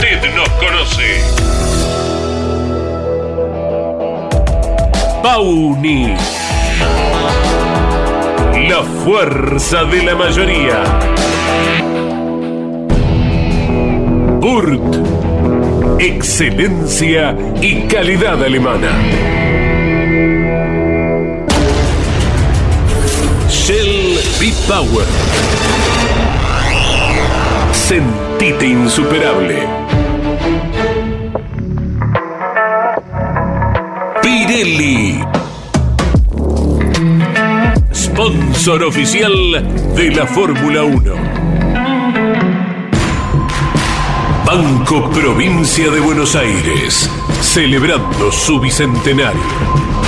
Usted nos conoce. Pauni. La fuerza de la mayoría. Burt. Excelencia y calidad alemana. Shell B-Power. Sentite insuperable. Pirelli. Sponsor oficial de la Fórmula 1. Banco Provincia de Buenos Aires, celebrando su bicentenario.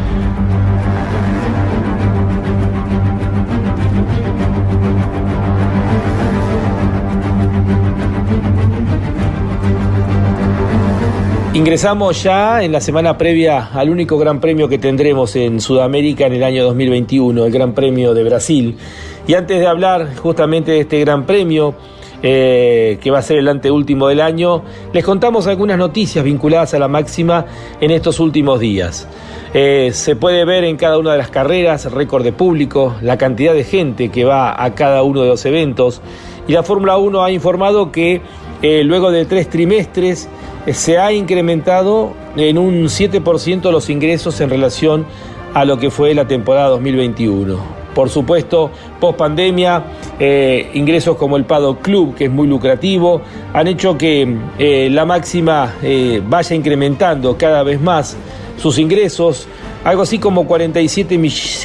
Ingresamos ya en la semana previa al único gran premio que tendremos en Sudamérica en el año 2021, el Gran Premio de Brasil. Y antes de hablar justamente de este gran premio, eh, que va a ser el anteúltimo del año, les contamos algunas noticias vinculadas a la máxima en estos últimos días. Eh, se puede ver en cada una de las carreras récord de público, la cantidad de gente que va a cada uno de los eventos. Y la Fórmula 1 ha informado que eh, luego de tres trimestres, se ha incrementado en un 7% los ingresos en relación a lo que fue la temporada 2021. Por supuesto, post pandemia, eh, ingresos como el Pado Club, que es muy lucrativo, han hecho que eh, la máxima eh, vaya incrementando cada vez más sus ingresos, algo así como 47,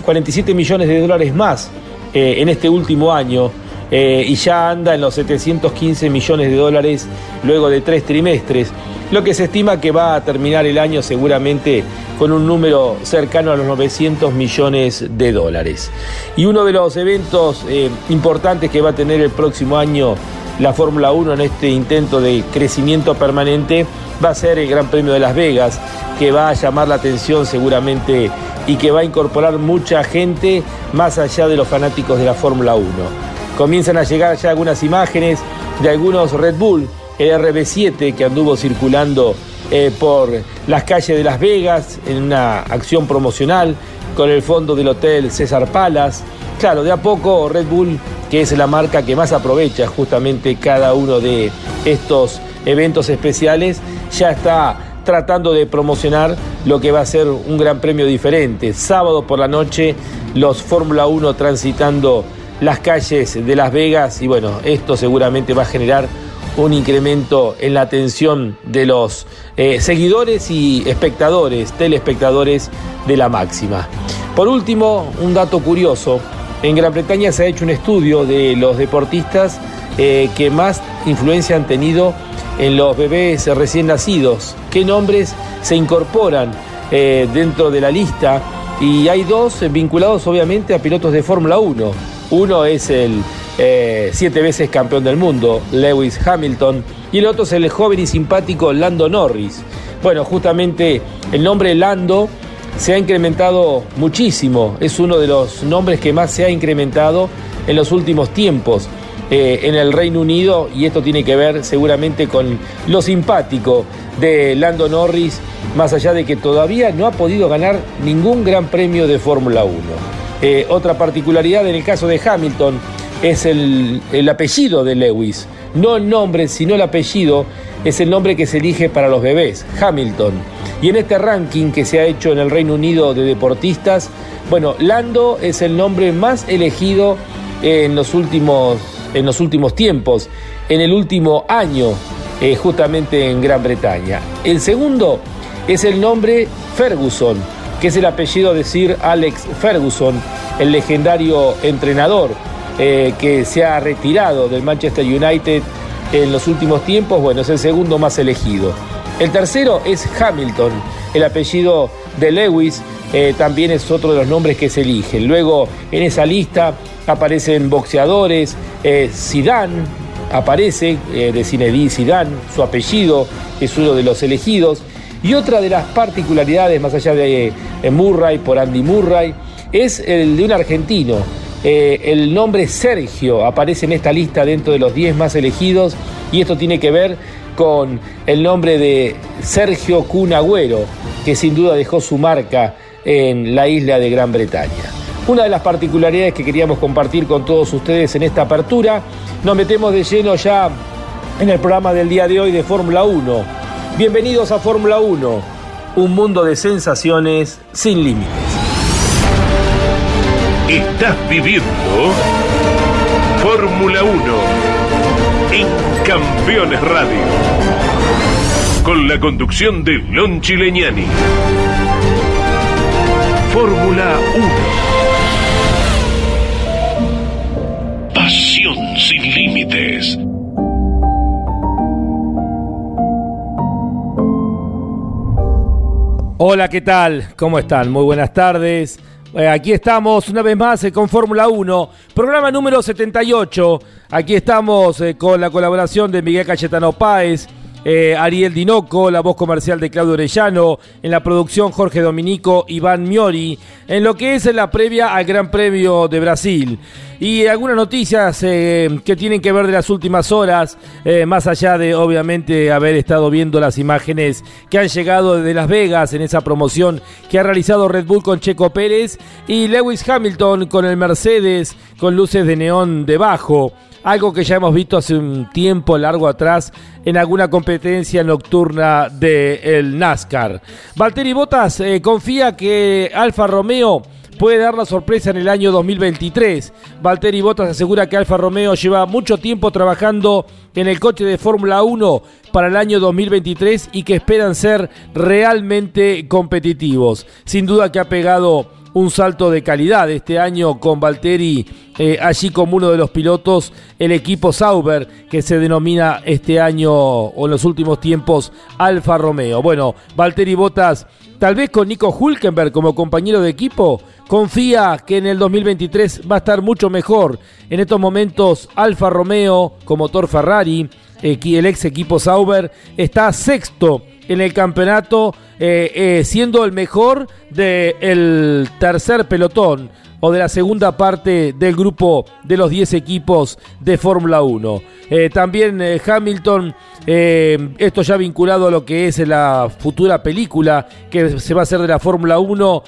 47 millones de dólares más en este último año. Y ya anda en los 715 millones de dólares luego de tres trimestres lo que se estima que va a terminar el año seguramente con un número cercano a los 900 millones de dólares. Y uno de los eventos eh, importantes que va a tener el próximo año la Fórmula 1 en este intento de crecimiento permanente va a ser el Gran Premio de Las Vegas, que va a llamar la atención seguramente y que va a incorporar mucha gente más allá de los fanáticos de la Fórmula 1. Comienzan a llegar ya algunas imágenes de algunos Red Bull el RB7 que anduvo circulando eh, por las calles de Las Vegas en una acción promocional con el fondo del hotel César Palas. Claro, de a poco Red Bull, que es la marca que más aprovecha justamente cada uno de estos eventos especiales, ya está tratando de promocionar lo que va a ser un gran premio diferente. Sábado por la noche, los Fórmula 1 transitando las calles de Las Vegas y bueno, esto seguramente va a generar un incremento en la atención de los eh, seguidores y espectadores, telespectadores de la máxima. Por último, un dato curioso. En Gran Bretaña se ha hecho un estudio de los deportistas eh, que más influencia han tenido en los bebés recién nacidos. ¿Qué nombres se incorporan eh, dentro de la lista? Y hay dos vinculados obviamente a pilotos de Fórmula 1. Uno es el eh, siete veces campeón del mundo, Lewis Hamilton, y el otro es el joven y simpático Lando Norris. Bueno, justamente el nombre Lando se ha incrementado muchísimo, es uno de los nombres que más se ha incrementado en los últimos tiempos eh, en el Reino Unido y esto tiene que ver seguramente con lo simpático de Lando Norris, más allá de que todavía no ha podido ganar ningún gran premio de Fórmula 1. Eh, otra particularidad en el caso de Hamilton, es el, apellido de Lewis. No el nombre, sino el apellido es el nombre que se elige para los bebés, Hamilton. Y en este ranking que se ha hecho en el Reino Unido de deportistas, bueno, Lando es el nombre más elegido en los últimos, en los últimos tiempos, en el último año, eh, justamente en Gran Bretaña. El segundo es el nombre Ferguson, que es el apellido de Sir Alex Ferguson, el legendario entrenador eh, que se ha retirado del Manchester United en los últimos tiempos, bueno, es el segundo más elegido. El tercero es Hamilton, el apellido de Lewis eh, también es otro de los nombres que se eligen. Luego en esa lista aparecen boxeadores, eh, Zidane aparece, de Zinedine Zidane, su apellido es uno de los elegidos. Y otra de las particularidades, más allá de Murray, por Andy Murray, es el de un argentino, eh, el nombre Sergio aparece en esta lista dentro de los 10 más elegidos y esto tiene que ver con el nombre de Sergio Cunagüero, que sin duda dejó su marca en la isla de Gran Bretaña. Una de las particularidades que queríamos compartir con todos ustedes en esta apertura, nos metemos de lleno ya en el programa del día de hoy de Fórmula 1. Bienvenidos a Fórmula 1, un mundo de sensaciones sin límites. Estás viviendo Fórmula 1 en Campeones Radio. Con la conducción de Lon Chileñani. Fórmula 1. Hola, ¿qué tal? ¿Cómo están? Muy buenas tardes. Eh, aquí estamos una vez más eh, con Fórmula 1, programa número 78. Aquí estamos eh, con la colaboración de Miguel Cayetano Páez, Ariel Dinoco, la voz comercial de Claudio Orellano, en la producción Jorge Dominico, Iván Miori, en lo que es la previa al Gran Premio de Brasil. Y algunas noticias eh, que tienen que ver de las últimas horas, eh, más allá de obviamente haber estado viendo las imágenes que han llegado de Las Vegas en esa promoción que ha realizado Red Bull con Checo Pérez y Lewis Hamilton con el Mercedes con luces de neón debajo algo que ya hemos visto hace un tiempo largo atrás en alguna competencia nocturna del NASCAR. Valtteri Bottas eh, confía que Alfa Romeo puede dar la sorpresa en el año 2023. Valtteri Bottas asegura que Alfa Romeo lleva mucho tiempo trabajando en el coche de Fórmula 1 para el año 2023 y que esperan ser realmente competitivos. Sin duda que ha pegado un salto de calidad este año con Valtteri eh, allí como uno de los pilotos, el equipo Sauber que se denomina este año o en los últimos tiempos Alfa Romeo. Bueno, Valtteri Bottas tal vez con Nico Hulkenberg como compañero de equipo, confía que en el 2023 va a estar mucho mejor. En estos momentos Alfa Romeo con motor Ferrari, el ex equipo Sauber, está sexto en el campeonato, eh, eh, siendo el mejor del tercer pelotón o de la segunda parte del grupo de los 10 equipos de Fórmula 1. Eh, también Hamilton, esto ya vinculado a lo que es la futura película que se va a hacer de la Fórmula 1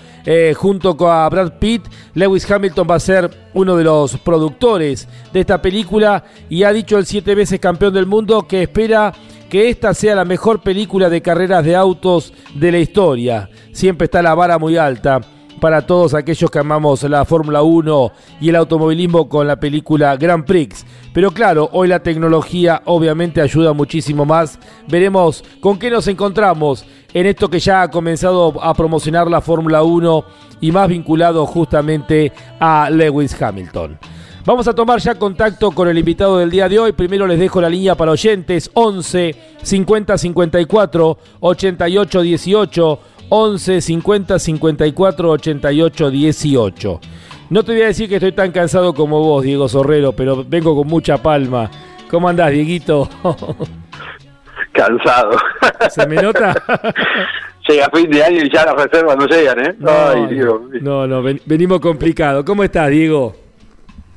junto con Brad Pitt, Lewis Hamilton va a ser uno de los productores de esta película y ha dicho el siete veces campeón del mundo que espera que esta sea la mejor película de carreras de autos de la historia. Siempre está la vara muy alta para todos aquellos que amamos la Fórmula 1 y el automovilismo con la película Grand Prix. Pero claro, hoy la tecnología obviamente ayuda muchísimo más. Veremos con qué nos encontramos en esto que ya ha comenzado a promocionar la Fórmula 1 y más vinculado justamente a Lewis Hamilton. Vamos a tomar ya contacto con el invitado del día de hoy. Primero les dejo la línea para oyentes 11 50 54 88 18 11 50 54 88 18. No te voy a decir que estoy tan cansado como vos, Diego Sorrero, pero vengo con mucha palma. ¿Cómo andás, Dieguito? Cansado. ¿Se me nota? Llega fin de año y ya las reservas no llegan, ¿eh? No, no, no, venimos complicado. ¿Cómo estás, Diego?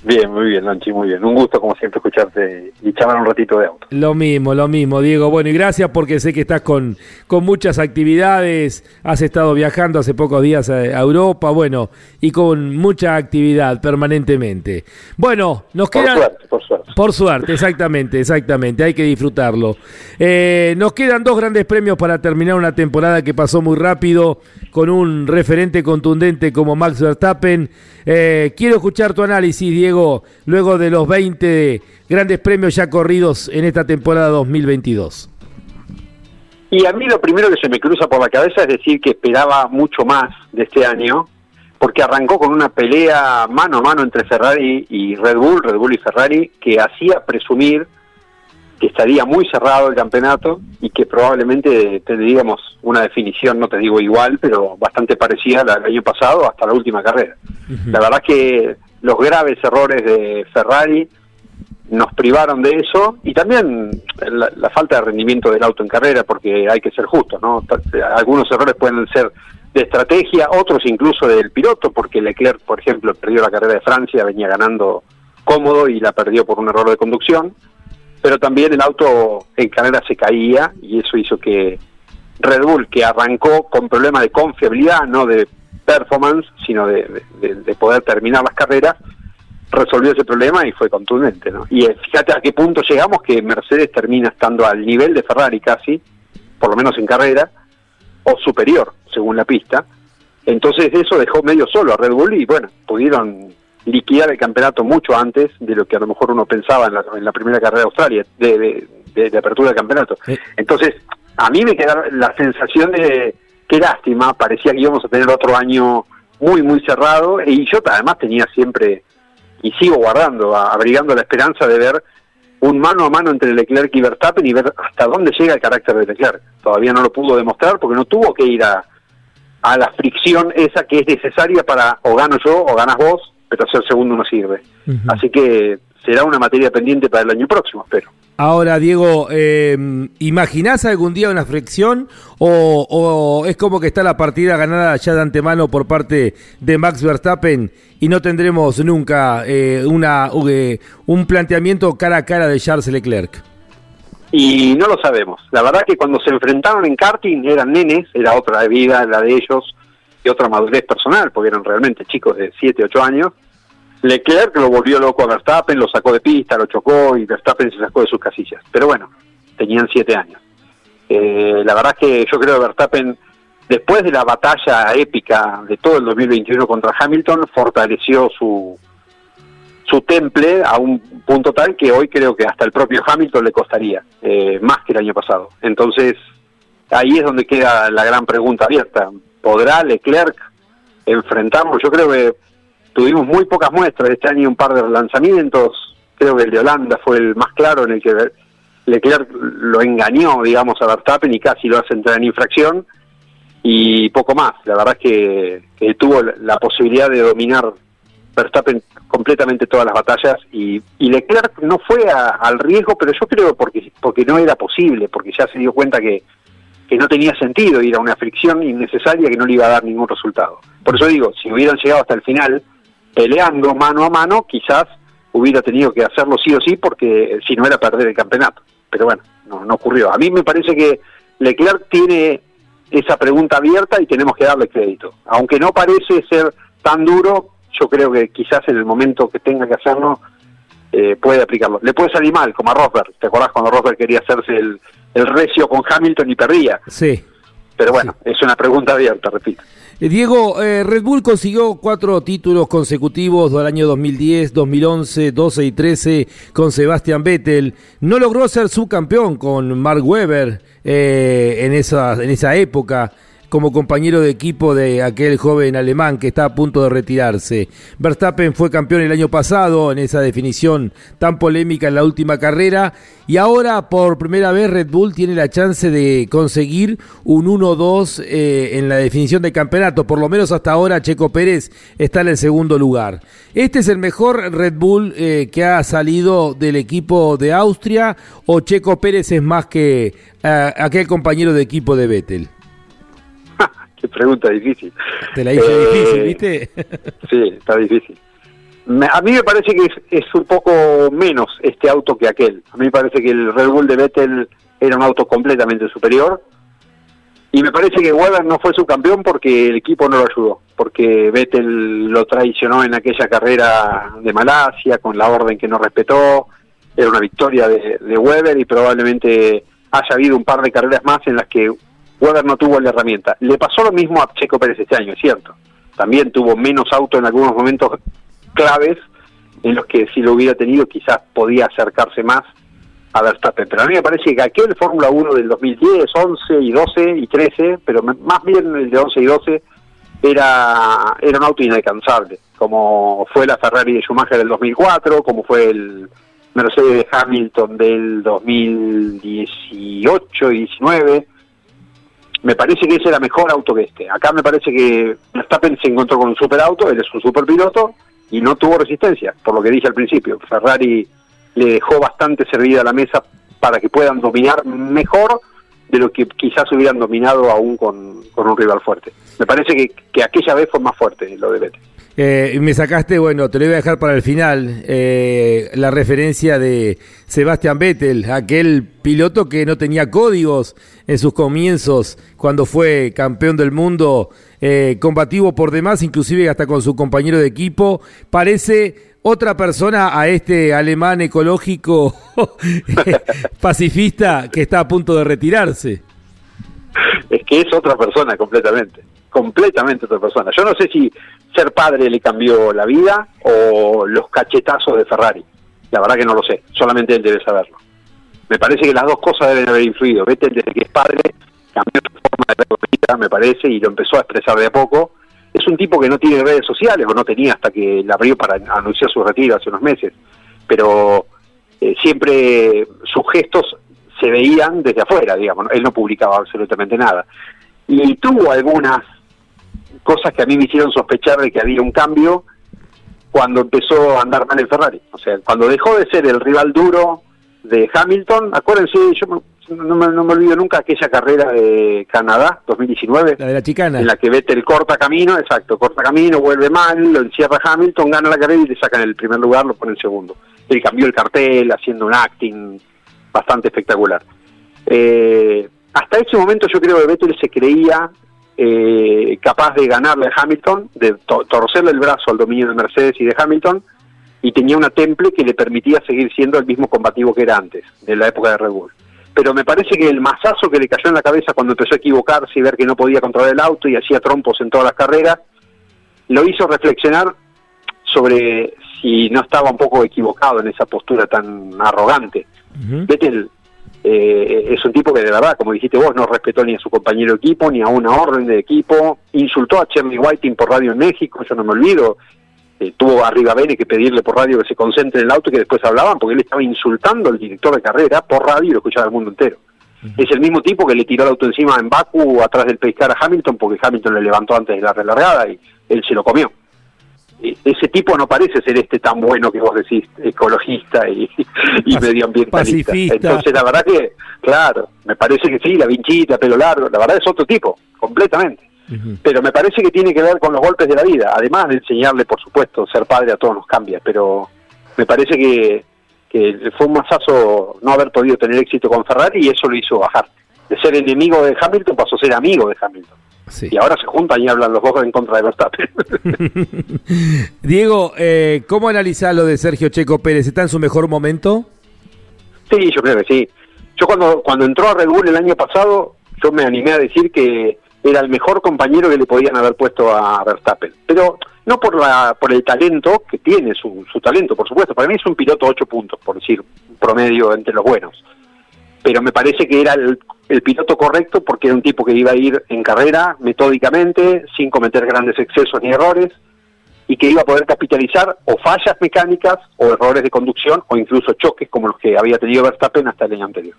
Bien, muy bien, Lanchi, muy bien. Un gusto, como siempre, escucharte y charlar un ratito de auto. Lo mismo, lo mismo, Diego. Bueno, y gracias porque sé que estás con, con muchas actividades. Has estado viajando hace pocos días a, Europa, bueno, y con mucha actividad permanentemente. Bueno, nos quedan. Por suerte, por suerte. Por suerte, exactamente, exactamente. Hay que disfrutarlo. Eh, nos quedan dos grandes premios para terminar una temporada que pasó muy rápido con un referente contundente como Max Verstappen. Eh, quiero escuchar tu análisis, Diego, luego de los 20 grandes premios ya corridos en esta temporada 2022. Y a mí lo primero que se me cruza por la cabeza es decir que esperaba mucho más de este año, porque arrancó con una pelea mano a mano entre Ferrari y Red Bull, Red Bull y Ferrari, que hacía presumir que estaría muy cerrado el campeonato y que probablemente tendríamos una definición, no te digo igual, pero bastante parecida al año pasado hasta la última carrera. La verdad que los graves errores de Ferrari nos privaron de eso y también la, falta de rendimiento del auto en carrera, porque hay que ser justos, ¿no? Algunos errores pueden ser de estrategia, otros incluso del piloto, porque Leclerc, por ejemplo, perdió la carrera de Francia, venía ganando cómodo y la perdió por un error de conducción pero también el auto en carrera se caía y eso hizo que Red Bull, que arrancó con problemas de confiabilidad, no de performance, sino de, poder terminar las carreras, resolvió ese problema y fue contundente. ¿no? Y eh, fíjate a qué punto llegamos que Mercedes termina estando al nivel de Ferrari casi, por lo menos en carrera, o superior, según la pista, Entonces eso dejó medio solo a Red Bull y bueno, pudieron liquidar el campeonato mucho antes de lo que a lo mejor uno pensaba en la, en la primera carrera de Australia, de, de, apertura del campeonato. Entonces, a mí me queda la sensación de qué lástima, parecía que íbamos a tener otro año muy, muy cerrado y yo además tenía siempre, y sigo guardando, abrigando la esperanza de ver un mano a mano entre Leclerc y Verstappen y ver hasta dónde llega el carácter de Leclerc. Todavía no lo pudo demostrar porque no tuvo que ir a, a la fricción esa que es necesaria para o gano yo o ganas vos, pero ser segundo no sirve. Así que será una materia pendiente para el año próximo, espero. Ahora, Diego, eh, ¿imaginás algún día una fricción o, es como que está la partida ganada ya de antemano por parte de Max Verstappen y no tendremos nunca eh, una, eh, un planteamiento cara a cara de Charles Leclerc? Y no lo sabemos. La verdad que cuando se enfrentaron en karting eran nenes, era otra vida la de ellos y otra madurez personal, porque eran realmente chicos de 7, 8 años Leclerc lo volvió loco a Verstappen, lo sacó de pista, lo chocó y Verstappen se sacó de sus casillas. Pero bueno, tenían siete años. Eh, la verdad es que yo creo que Verstappen, después de la batalla épica de todo el 2021 contra Hamilton, fortaleció su, su temple a un punto tal que hoy creo que hasta el propio Hamilton le costaría, eh, más que el año pasado. Entonces, ahí es donde queda la gran pregunta abierta. ¿Podrá Leclerc enfrentarlo? Yo creo que tuvimos muy pocas muestras este año, un par de lanzamientos, creo que el de Holanda fue el más claro en el que Leclerc lo engañó, digamos, a Verstappen y casi lo hace entrar en infracción y poco más. La verdad es que, tuvo la posibilidad de dominar Verstappen completamente todas las batallas y, Leclerc no fue al riesgo, pero yo creo porque porque no era posible, porque ya se dio cuenta que, que no tenía sentido ir a una fricción innecesaria que no le iba a dar ningún resultado. Por eso digo, si hubieran llegado hasta el final, peleando mano a mano, quizás hubiera tenido que hacerlo sí o sí, porque si no era perder el campeonato. Pero bueno, no, no ocurrió. A mí me parece que Leclerc tiene esa pregunta abierta y tenemos que darle crédito. Aunque no parece ser tan duro, yo creo que quizás en el momento que tenga que hacerlo, eh, puede aplicarlo. Le puede salir mal, como a Rosberg. ¿Te acordás cuando Rosberg quería hacerse el, el recio con Hamilton y perdía? Sí. Pero bueno, es una pregunta abierta, repito. Eh, Diego, eh, Red Bull consiguió cuatro títulos consecutivos del año 2010, 2011, 12 y 13 con Sebastian Vettel. No logró ser subcampeón con Mark Webber eh, en, esa, en esa época como compañero de equipo de aquel joven alemán que está a punto de retirarse. Verstappen fue campeón el año pasado en esa definición tan polémica en la última carrera y ahora por primera vez Red Bull tiene la chance de conseguir un 1-2 eh, en la definición de campeonato. Por lo menos hasta ahora Checo Pérez está en el segundo lugar. ¿Este es el mejor Red Bull eh, que ha salido del equipo de Austria o Checo Pérez es más que eh, aquel compañero de equipo de Vettel? Qué pregunta difícil. Te la hice difícil, eh, ¿viste? sí, está difícil. a mí me parece que es, un poco menos este auto que aquel. A mí me parece que el Red Bull de Vettel era un auto completamente superior. Y me parece que Weber no fue su campeón porque el equipo no lo ayudó. Porque Vettel lo traicionó en aquella carrera de Malasia con la orden que no respetó. Era una victoria de, de Weber y probablemente haya habido un par de carreras más en las que Weber no tuvo la herramienta. Le pasó lo mismo a Checo Pérez este año, es cierto. También tuvo menos auto en algunos momentos claves en los que si lo hubiera tenido quizás podía acercarse más a Verstappen. Pero a mí me parece que aquel Fórmula 1 del 2010, 11 y 12 y 13, pero más bien el de 11 y 12, era, era un auto inalcanzable, como fue la Ferrari de Schumacher del 2004, como fue el Mercedes de Hamilton del 2018 y 19 me parece que ese era mejor auto que este. Acá me parece que Verstappen se encontró con un superauto, él es un superpiloto y no tuvo resistencia, por lo que dije al principio. Ferrari le dejó bastante servida la mesa para que puedan dominar mejor de lo que quizás hubieran dominado aún con, un rival fuerte. Me parece que, que aquella vez fue más fuerte lo de Vettel. Eh, me sacaste, bueno, te lo voy a dejar para el final, eh, la referencia de Sebastian Vettel, aquel piloto que no tenía códigos en sus comienzos cuando fue campeón del mundo, eh, combativo por demás, inclusive hasta con su compañero de equipo. Parece otra persona a este alemán ecológico pacifista que está a punto de retirarse. Es que es otra persona completamente completamente otra persona. Yo no sé si ser padre le cambió la vida o los cachetazos de Ferrari. La verdad que no lo sé, solamente él debe saberlo. Me parece que las dos cosas deben haber influido. Vettel desde que es padre cambió su forma de ver me parece, y lo empezó a expresar de a poco. Es un tipo que no tiene redes sociales, o no tenía hasta que la abrió para anunciar su retiro hace unos meses. Pero eh, siempre sus gestos se veían desde afuera, digamos. Él no publicaba absolutamente nada. Y tuvo algunas cosas que a mí me hicieron sospechar de que había un cambio cuando empezó a andar mal el Ferrari. O sea, cuando dejó de ser el rival duro de Hamilton, acuérdense, yo no me, no me olvido nunca aquella carrera de Canadá, 2019. La de la chicana. En la que Vettel corta camino, exacto, corta camino, vuelve mal, lo encierra Hamilton, gana la carrera y le sacan el primer lugar, lo pone en segundo. Él cambió el cartel, haciendo un acting bastante espectacular. Eh, hasta ese momento yo creo que Vettel se creía eh, capaz de ganarle a Hamilton, de torcerle el brazo al dominio de Mercedes y de Hamilton, y tenía una temple que le permitía seguir siendo el mismo combativo que era antes, de la época de Red Bull. Pero me parece que el mazazo que le cayó en la cabeza cuando empezó a equivocarse y ver que no podía controlar el auto y hacía trompos en todas las carreras, lo hizo reflexionar sobre si no estaba un poco equivocado en esa postura tan arrogante. Vettel eh, es un tipo que de verdad, como dijiste vos, no respetó ni a su compañero de equipo, ni a una orden de equipo, insultó a Cherny Whiting por radio en México, yo no me olvido, eh, tuvo a Bene que pedirle por radio que se concentre en el auto y que después hablaban, porque él estaba insultando al director de carrera por radio y lo escuchaba el mundo entero. Es el mismo tipo que le tiró el auto encima en Baku atrás del pescar a Hamilton porque Hamilton le levantó antes de la relargada y él se lo comió ese tipo no parece ser este tan bueno que vos decís, ecologista y, medioambientalista. Entonces, la verdad que, claro, me parece que sí, la vinchita, pelo largo, la verdad es otro tipo, completamente. Pero me parece que tiene que ver con los golpes de la vida, además de enseñarle, por supuesto, ser padre a todos nos cambia, pero me parece que, que fue un masazo no haber podido tener éxito con Ferrari y eso lo hizo bajar. De ser enemigo de Hamilton pasó a ser amigo de Hamilton. Y ahora se juntan y hablan los dos en contra de Verstappen. Diego, eh, ¿cómo analizás lo de Sergio Checo Pérez? ¿Está en su mejor momento? Sí, yo creo que sí. Yo cuando, cuando entró a Red Bull el año pasado, yo me animé a decir que era el mejor compañero que le podían haber puesto a Verstappen. Pero no por la por el talento, que tiene su, su talento, por supuesto. Para mí es un piloto 8 puntos, por decir, promedio entre los buenos. Pero me parece que era el el piloto correcto porque era un tipo que iba a ir en carrera metódicamente, sin cometer grandes excesos ni errores, y que iba a poder capitalizar o fallas mecánicas o errores de conducción o incluso choques como los que había tenido Verstappen hasta el año anterior.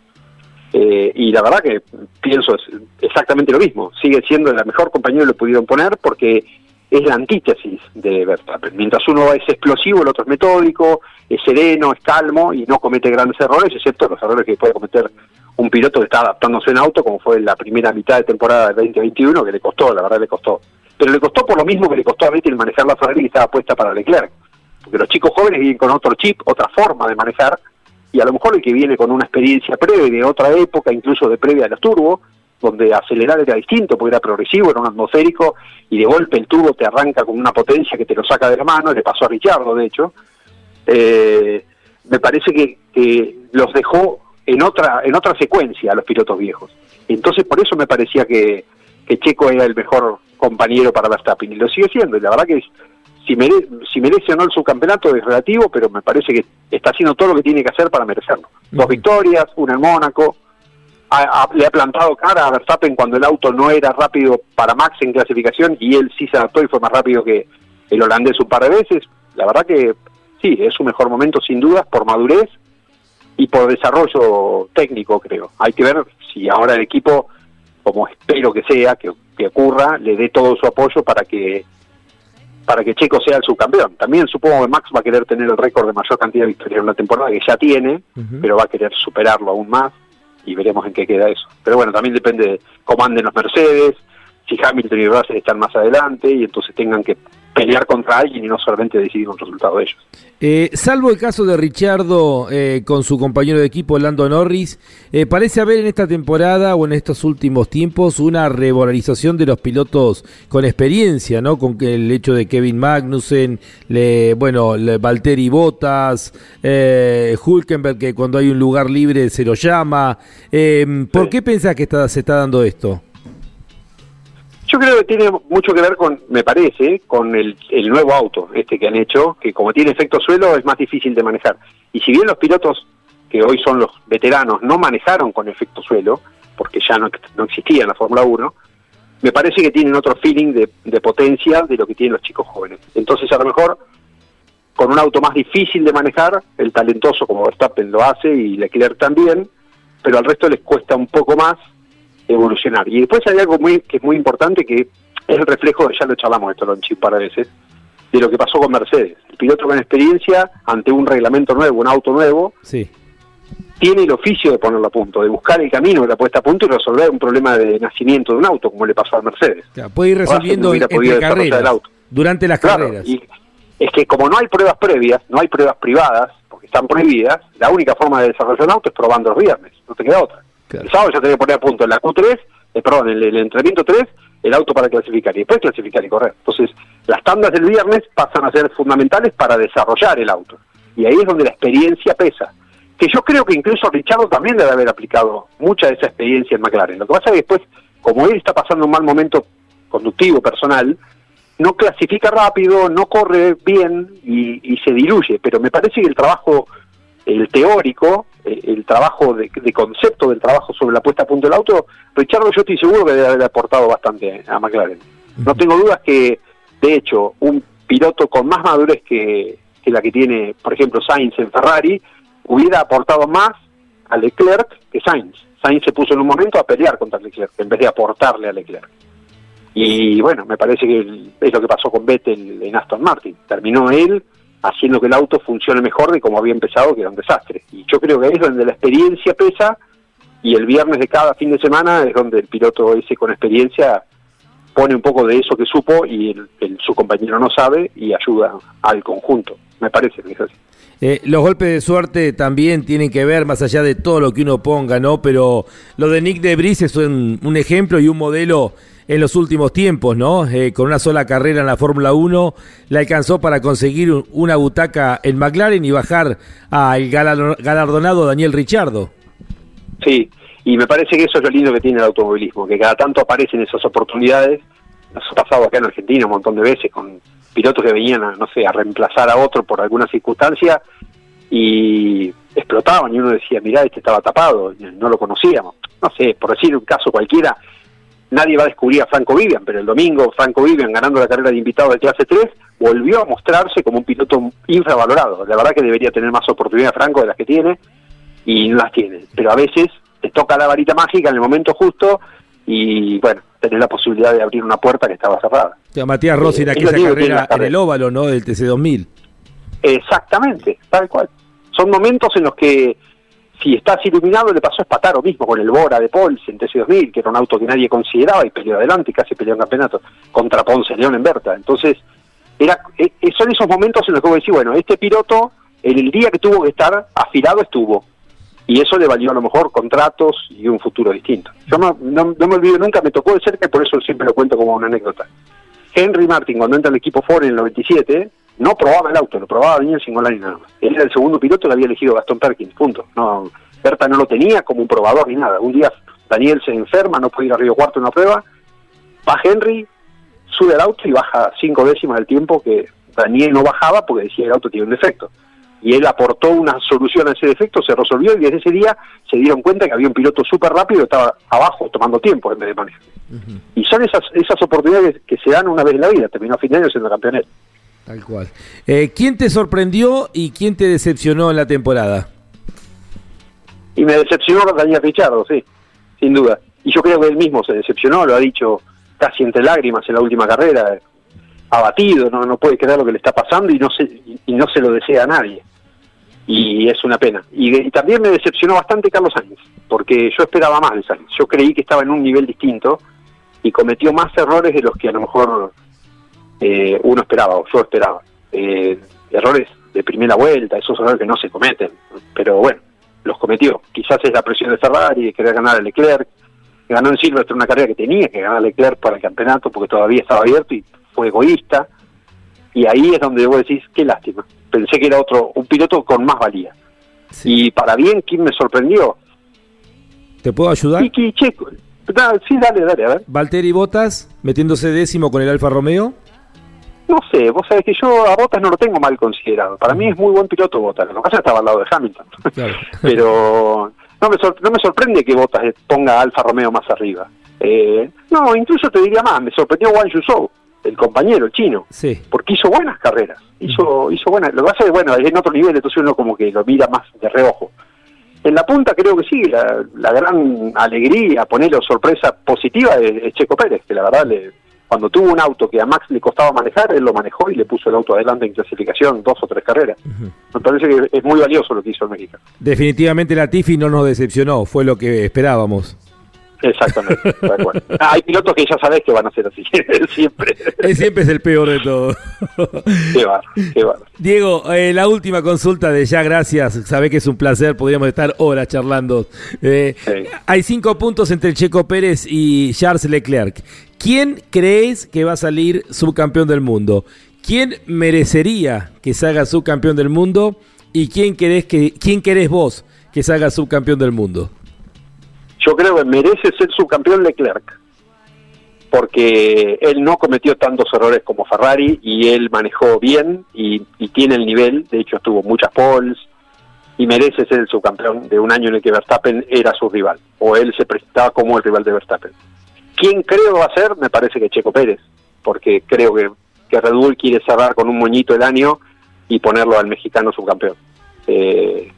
Eh, y la verdad que pienso exactamente lo mismo, sigue siendo el mejor compañero que le pudieron poner porque es la antítesis de Verstappen. Mientras uno es explosivo, el otro es metódico, es sereno, es calmo y no comete grandes errores, excepto los errores que puede cometer un piloto que está adaptándose en auto, como fue la primera mitad de temporada del 2021, que le costó, la verdad le costó. Pero le costó por lo mismo que le costó a Vettel manejar la Ferrari que estaba puesta para Leclerc. Porque los chicos jóvenes vienen con otro chip, otra forma de manejar, y a lo mejor el que viene con una experiencia previa de otra época, incluso de previa a los turbos, donde acelerar era distinto, porque era progresivo, era un atmosférico, y de golpe el turbo te arranca con una potencia que te lo saca de la mano, le pasó a Richardo, de hecho. Eh, me parece que, que los dejó en otra en otra secuencia a los pilotos viejos. Entonces por eso me parecía que, que Checo era el mejor compañero para Verstappen y lo sigue siendo. Y la verdad que si, merece, si merece o no el subcampeonato es relativo, pero me parece que está haciendo todo lo que tiene que hacer para merecerlo. Dos victorias, una en Mónaco, le ha plantado cara a Verstappen cuando el auto no era rápido para Max en clasificación y él sí se adaptó y fue más rápido que el holandés un par de veces. La verdad que sí, es su mejor momento sin dudas por madurez y por desarrollo técnico, creo. Hay que ver si ahora el equipo, como espero que sea, que, ocurra, le dé todo su apoyo para que para que Checo sea el subcampeón. También supongo que Max va a querer tener el récord de mayor cantidad de victorias en la temporada, que ya tiene, pero va a querer superarlo aún más y veremos en qué queda eso. Pero bueno, también depende de cómo anden los Mercedes, si Hamilton y Russell están más adelante y entonces tengan que pelear contra alguien y no solamente decidir un resultado de ellos. Eh, salvo el caso de Richardo eh, con su compañero de equipo Lando Norris, eh, parece haber en esta temporada o en estos últimos tiempos una revalorización de los pilotos con experiencia, ¿no? Con el hecho de Kevin Magnussen, le, bueno, le, Valtteri Bottas, Hulkenberg que cuando hay un lugar libre se lo llama. ¿Por qué pensás que está, se está dando esto? Yo creo que tiene mucho que ver con, me parece, con el, el nuevo auto, este que han hecho, que como tiene efecto suelo es más difícil de manejar. Y si bien los pilotos que hoy son los veteranos no manejaron con efecto suelo, porque ya no, existía en la Fórmula 1, me parece que tienen otro feeling de, de, potencia de lo que tienen los chicos jóvenes. Entonces a lo mejor con un auto más difícil de manejar, el talentoso como Verstappen lo hace y Leclerc también, pero al resto les cuesta un poco más evolucionar. Y después hay algo muy que es muy importante que es el reflejo, ya lo charlamos esto Lonchi un par de veces, de lo que pasó con Mercedes. El piloto con experiencia ante un reglamento nuevo, un auto nuevo, sí. tiene el oficio de ponerlo a punto, de buscar el camino de la puesta a punto y resolver un problema de nacimiento de un auto, como le pasó a Mercedes. Claro, puede ir resolviendo no entre carreras, auto. durante las claro, carreras. Y es que como no hay pruebas previas, no hay pruebas privadas, porque están prohibidas, la única forma de desarrollar un auto es probando los viernes, no te queda otra. El sábado ya tenés que poner a punto en la Q3, eh, perdón, el, entrenamiento 3, el auto para clasificar y después clasificar y correr. Entonces, las tandas del viernes pasan a ser fundamentales para desarrollar el auto. Y ahí es donde la experiencia pesa. Que yo creo que incluso Richardo también debe haber aplicado mucha de esa experiencia en McLaren. Lo que pasa es que después, como él está pasando un mal momento conductivo, personal, no clasifica rápido, no corre bien y, y se diluye. Pero me parece que el trabajo, el teórico, el trabajo de, de, concepto del trabajo sobre la puesta a punto del auto, Richardo yo estoy seguro que debe haber aportado bastante a McLaren. No tengo dudas que, de hecho, un piloto con más madurez que, que la que tiene, por ejemplo, Sainz en Ferrari, hubiera aportado más a Leclerc que Sainz. Sainz se puso en un momento a pelear contra Leclerc en vez de aportarle a Leclerc. Y bueno, me parece que es lo que pasó con Vettel en Aston Martin. Terminó él haciendo que el auto funcione mejor de como había empezado, que era un desastre. Y yo creo que ahí es donde la experiencia pesa y el viernes de cada fin de semana es donde el piloto ese con experiencia pone un poco de eso que supo y el, su compañero no sabe y ayuda al conjunto. Me parece que es. Eh, los golpes de suerte también tienen que ver, más allá de todo lo que uno ponga, ¿no? Pero lo de Nick de Vries es un, un ejemplo y un modelo en los últimos tiempos, ¿no? Eh, con una sola carrera en la Fórmula 1 le alcanzó para conseguir una butaca en McLaren y bajar al galardonado Daniel Richardo. Sí, y me parece que eso es lo lindo que tiene el automovilismo, que cada tanto aparecen esas oportunidades. Nos ha pasado acá en Argentina un montón de veces con pilotos que venían, a, no sé, a reemplazar a otro por alguna circunstancia y explotaban y uno decía, mirá, este estaba tapado, no lo conocíamos. No sé, por decir un caso cualquiera, nadie va a descubrir a Franco Vivian, pero el domingo Franco Vivian, ganando la carrera de invitado de clase 3, volvió a mostrarse como un piloto infravalorado. La verdad que debería tener más oportunidad Franco de las que tiene y no las tiene. Pero a veces te toca la varita mágica en el momento justo y bueno, tenés la posibilidad de abrir una puerta que estaba cerrada. Ya, Matías Rossi en Eh, aquella es lo que tiene carrera la carrera. en el óvalo, ¿no? Del TC2000. Exactamente, tal cual. Son momentos en los que si estás iluminado le pasó a Spataro mismo con el Bora de Pols en TC2000, que era un auto que nadie consideraba y peleó adelante y casi peleó en campeonato contra Ponce León en Berta. Entonces, era eh, eh, son esos momentos en los que vos decís, bueno, este piloto en el día que tuvo que estar afilado estuvo. Y eso le valió a lo mejor contratos y un futuro distinto. Yo no, me olvido nunca, me tocó de cerca y por eso siempre lo cuento como una anécdota. Henry Martin, cuando entra al equipo Ford en el 97, no probaba el auto, lo probaba Daniel Singolani nada más. Él era el segundo piloto que había elegido Gastón Perkins, punto. No, Berta no lo tenía como un probador ni nada. Un día Daniel se enferma, no puede ir a Río Cuarto en una prueba, va Henry, sube al auto y baja cinco décimas del tiempo que Daniel no bajaba porque decía el auto tiene un defecto. Y él aportó una solución a ese defecto, se resolvió y desde ese día se dieron cuenta que había un piloto súper rápido que estaba abajo tomando tiempo en vez de manejo. Uh -huh. Y son esas, esas oportunidades que se dan una vez en la vida. Terminó a fin de año siendo campeón. Tal cual. Eh, ¿Quién te sorprendió y quién te decepcionó en la temporada? Y me decepcionó Daniel Richardo, sí, sin duda. Y yo creo que él mismo se decepcionó, lo ha dicho casi entre lágrimas en la última carrera, abatido, no, no puede creer lo que le está pasando y no se, y no se lo desea a nadie. Y es una pena. Y, también me decepcionó bastante Carlos Sainz, porque yo esperaba más de Sainz. Yo creí que estaba en un nivel distinto y cometió más errores de los que a lo mejor eh, uno esperaba o yo esperaba. Eh, errores de primera vuelta, esos errores que no se cometen, pero bueno, los cometió. Quizás es la presión de Ferrari, de querer ganar a Leclerc. Ganó en Silverstone una carrera que tenía que ganar Leclerc para el campeonato porque todavía estaba abierto y fue egoísta. Y ahí es donde vos decís, qué lástima. Pensé que era otro, un piloto con más valía. Sí. Y para bien, ¿quién me sorprendió? ¿Te puedo ayudar? Checo. sí, dale, dale, a ver. Valtteri Botas metiéndose décimo con el Alfa Romeo. No sé, vos sabés que yo a Botas no lo tengo mal considerado. Para mí es muy buen piloto Botas. Lo que pasa estaba al lado de Hamilton. Pero no me, no me sorprende que Botas ponga a Alfa Romeo más arriba. Eh, no, incluso te diría más, me sorprendió Wang Yuzhou, el compañero, chino, sí. porque hizo buenas carreras, hizo hizo buenas, lo que pasa es bueno, en otro nivel, entonces uno como que lo mira más de reojo. En la punta creo que sí, la, gran alegría, ponerlo sorpresa positiva es, Checo Pérez, que la verdad le, cuando tuvo un auto que a Max le costaba manejar, él lo manejó y le puso el auto adelante en clasificación dos o tres carreras. Me parece que es muy valioso lo que hizo el mexicano. Definitivamente la Tifi no nos decepcionó, fue lo que esperábamos. Exactamente. hay pilotos que ya sabes que van a ser así. siempre. Él siempre es el peor de todos. qué va, qué va. Diego, eh, la última consulta de ya, gracias. Sabés que es un placer, podríamos estar horas charlando. Eh, hay cinco puntos entre Checo Pérez y Charles Leclerc. ¿Quién crees que va a salir subcampeón del mundo? ¿Quién merecería que salga subcampeón del mundo? ¿Y quién querés, que, quién querés vos que salga subcampeón del mundo? Yo creo que merece ser subcampeón Leclerc, porque él no cometió tantos errores como Ferrari y él manejó bien y, tiene el nivel, de hecho tuvo muchas poles y merece ser el subcampeón de un año en el que Verstappen era su rival, o él se prestaba como el rival de Verstappen. ¿Quién creo va a ser? Me parece que Checo Pérez, porque creo que, que Red Bull quiere cerrar con un moñito el año y ponerlo al mexicano subcampeón. Eh,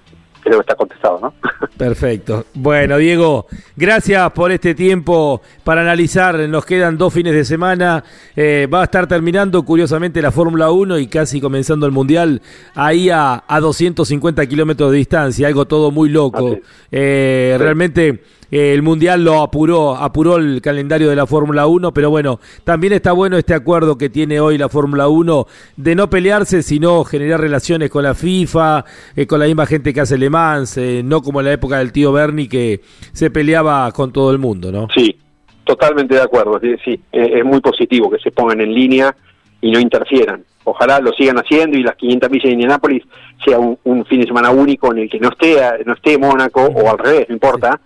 creo que está contestado, ¿no? Perfecto. Bueno, Diego, gracias por este tiempo para analizar. Nos quedan dos fines de semana. Eh, va a estar terminando, curiosamente, la Fórmula 1 y casi comenzando el Mundial ahí a, a 250 kilómetros de distancia. Algo todo muy loco. Eh, realmente el Mundial lo apuró, apuró el calendario de la Fórmula 1, pero bueno, también está bueno este acuerdo que tiene hoy la Fórmula 1 de no pelearse, sino generar relaciones con la FIFA, eh, con la misma gente que hace Le Mans, eh, no como en la época del tío Bernie que se peleaba con todo el mundo, ¿no? Sí, totalmente de acuerdo, sí, es muy positivo que se pongan en línea y no interfieran. Ojalá lo sigan haciendo y las 500 millas de Indianápolis sea un, fin de semana único en el que no esté no esté Mónaco o al revés, no importa,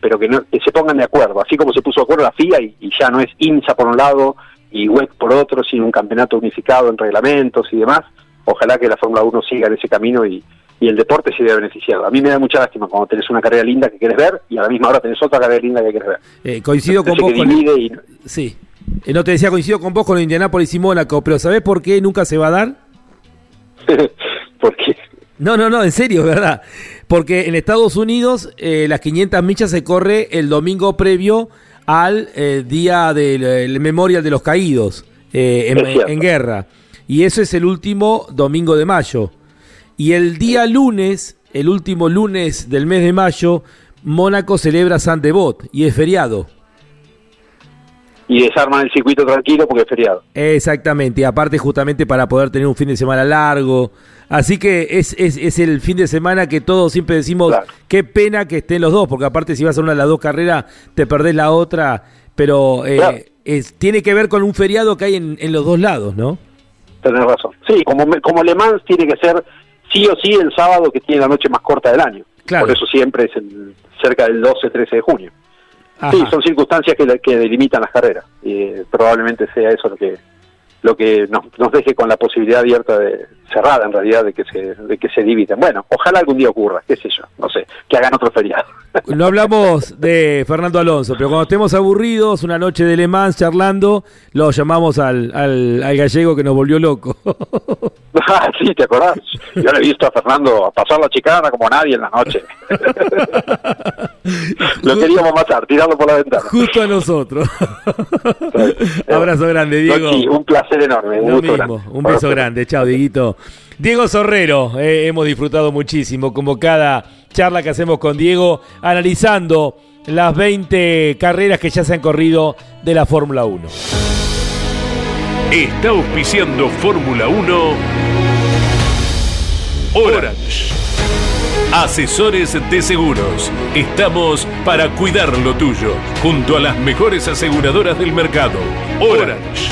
pero que, no, que se pongan de acuerdo, así como se puso de acuerdo la FIA y, ya no es INSA por un lado y WEC por otro, sino un campeonato unificado en reglamentos y demás. Ojalá que la Fórmula 1 siga en ese camino y, y el deporte se vea beneficiado. A mí me da mucha lástima cuando tenés una carrera linda que quieres ver y a la misma hora tenés otra carrera linda que quieres ver. Eh, coincido con vos. Con Sí. Eh, no te decía, coincido con vos con Indianápolis y Mónaco, pero ¿sabés por qué nunca se va a dar? ¿Por qué? No, no, no, en serio, ¿verdad? Porque en Estados Unidos eh, las 500 millas se corre el domingo previo al eh, día del Memorial de los Caídos eh, en, guerra. Y eso es el último domingo de mayo. Y el día lunes, el último lunes del mes de mayo, Mónaco celebra San Devot y es feriado y desarman el circuito tranquilo porque es feriado. Exactamente, y aparte justamente para poder tener un fin de semana largo. Así que es, es, es el fin de semana que todos siempre decimos, qué pena que estén los dos, porque aparte si vas a una de las dos carreras, te perdés la otra, pero eh, es, tiene que ver con un feriado que hay en, en los dos lados, ¿no? Tenés razón. Sí, como, como Le Mans tiene que ser sí o sí el sábado que tiene la noche más corta del año. Por eso siempre es el, cerca del 12-13 de junio. Sí, son circunstancias que, que delimitan las carreras y probablemente sea eso lo que lo que nos, nos deje con la posibilidad abierta de cerrada en realidad de que se de que se dividen. Bueno, ojalá algún día ocurra, qué sé yo, no sé, que hagan otro feriado. No hablamos de Fernando Alonso, pero cuando estemos aburridos, una noche de Le Mans charlando, lo llamamos al, al, al gallego que nos volvió loco. Ah, sí, ¿te acordás? Yo le he visto a Fernando pasar la chicana como nadie en la noche. Lo queríamos matar, tirarlo por la ventana. Justo a nosotros. Abrazo grande, Diego. un placer enorme. Un, mismo, un beso grande. Chao, Dieguito. Diego Sorrero, eh, hemos disfrutado muchísimo, como cada charla que hacemos con Diego, analizando las 20 carreras que ya se han corrido de la Fórmula 1. Está auspiciando Fórmula 1 Orange. Asesores de seguros. Estamos para cuidar lo tuyo, junto a las mejores aseguradoras del mercado. Orange.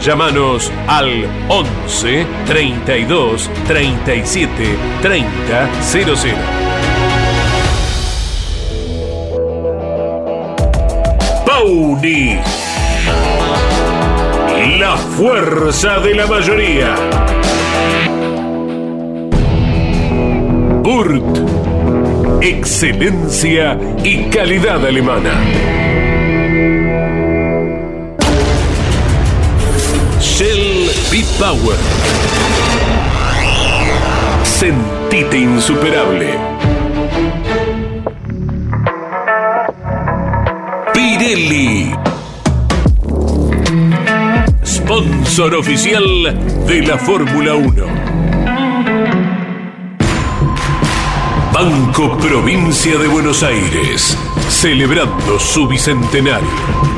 Llámanos al 11 32 37 30 00. Audi. La fuerza de la mayoría. Burt. Excelencia y calidad alemana. Shell B-Power. Sentite insuperable. Pirelli. Sponsor oficial de la Fórmula 1. Banco Provincia de Buenos Aires, celebrando su bicentenario.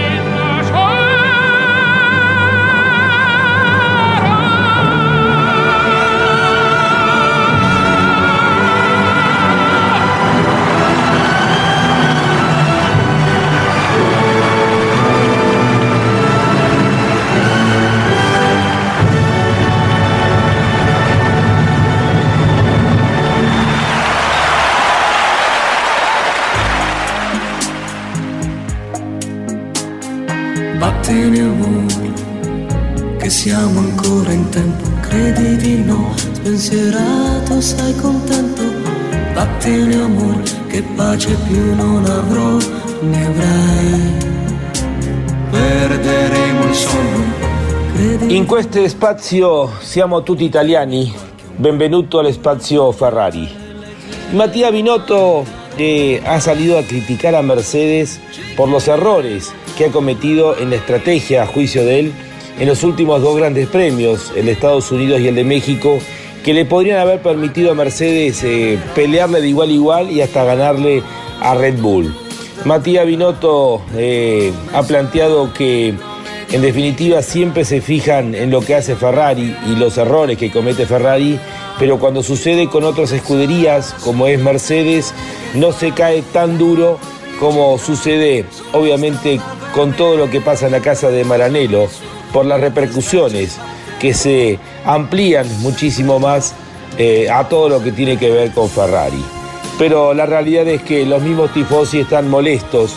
Siamo ancora in tempo, credi di no, spensierato, sei contento, vattene amore, che pace più non avrò, ne avrai, perderemo il sonno. In questo spazio siamo tutti italiani, benvenuto al spazio Ferrari. Mattia Binotto eh, ha salido a criticar a Mercedes por los errores que ha cometido en la estrategia a juicio de él en los últimos dos grandes premios, el de Estados Unidos y el de México, que le podrían haber permitido a Mercedes eh, pelearle de igual a igual y hasta ganarle a Red Bull. Matías Binotto eh, ha planteado que en definitiva siempre se fijan en lo que hace Ferrari y los errores que comete Ferrari, pero cuando sucede con otras escuderías como es Mercedes, no se cae tan duro como sucede obviamente con todo lo que pasa en la casa de Maranello por las repercusiones que se amplían muchísimo más eh, a todo lo que tiene que ver con Ferrari. Pero la realidad es que los mismos tifosi están molestos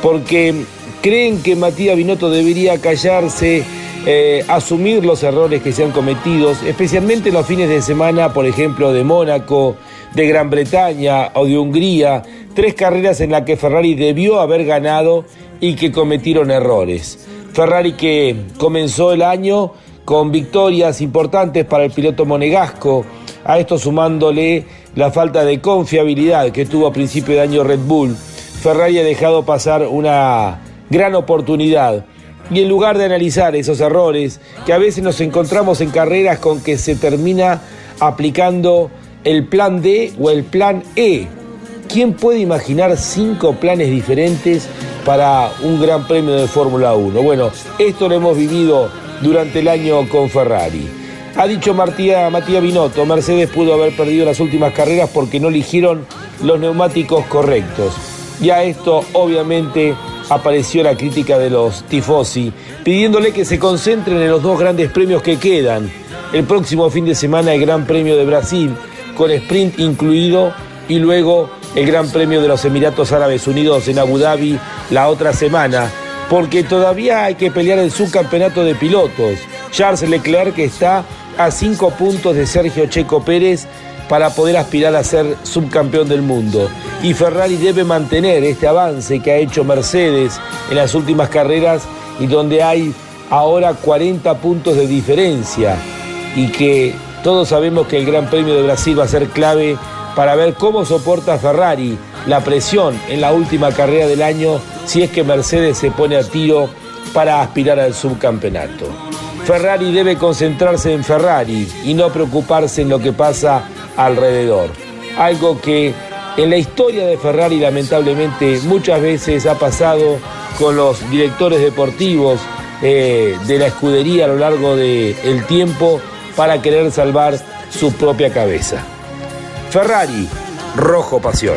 porque creen que Matías Binotto debería callarse, eh, asumir los errores que se han cometido, especialmente los fines de semana, por ejemplo, de Mónaco, de Gran Bretaña o de Hungría, tres carreras en las que Ferrari debió haber ganado y que cometieron errores. Ferrari que comenzó el año con victorias importantes para el piloto monegasco, a esto sumándole la falta de confiabilidad que tuvo a principio de año Red Bull. Ferrari ha dejado pasar una gran oportunidad y en lugar de analizar esos errores, que a veces nos encontramos en carreras con que se termina aplicando el plan D o el plan E. ¿Quién puede imaginar cinco planes diferentes para un gran premio de Fórmula 1. Bueno, esto lo hemos vivido durante el año con Ferrari. Ha dicho Matías Binotto, Mercedes pudo haber perdido las últimas carreras porque no eligieron los neumáticos correctos. Y a esto obviamente apareció la crítica de los tifosi, pidiéndole que se concentren en los dos grandes premios que quedan. El próximo fin de semana el Gran Premio de Brasil, con sprint incluido, y luego el Gran Premio de los Emiratos Árabes Unidos en Abu Dhabi la otra semana, porque todavía hay que pelear el subcampeonato de pilotos. Charles Leclerc está a cinco puntos de Sergio Checo Pérez para poder aspirar a ser subcampeón del mundo. Y Ferrari debe mantener este avance que ha hecho Mercedes en las últimas carreras y donde hay ahora 40 puntos de diferencia y que todos sabemos que el Gran Premio de Brasil va a ser clave para ver cómo soporta Ferrari la presión en la última carrera del año si es que Mercedes se pone a tiro para aspirar al subcampeonato. Ferrari debe concentrarse en Ferrari y no preocuparse en lo que pasa alrededor. Algo que en la historia de Ferrari lamentablemente muchas veces ha pasado con los directores deportivos eh, de la escudería a lo largo del tiempo para querer salvar su propia cabeza. Ferrari, rojo pasión.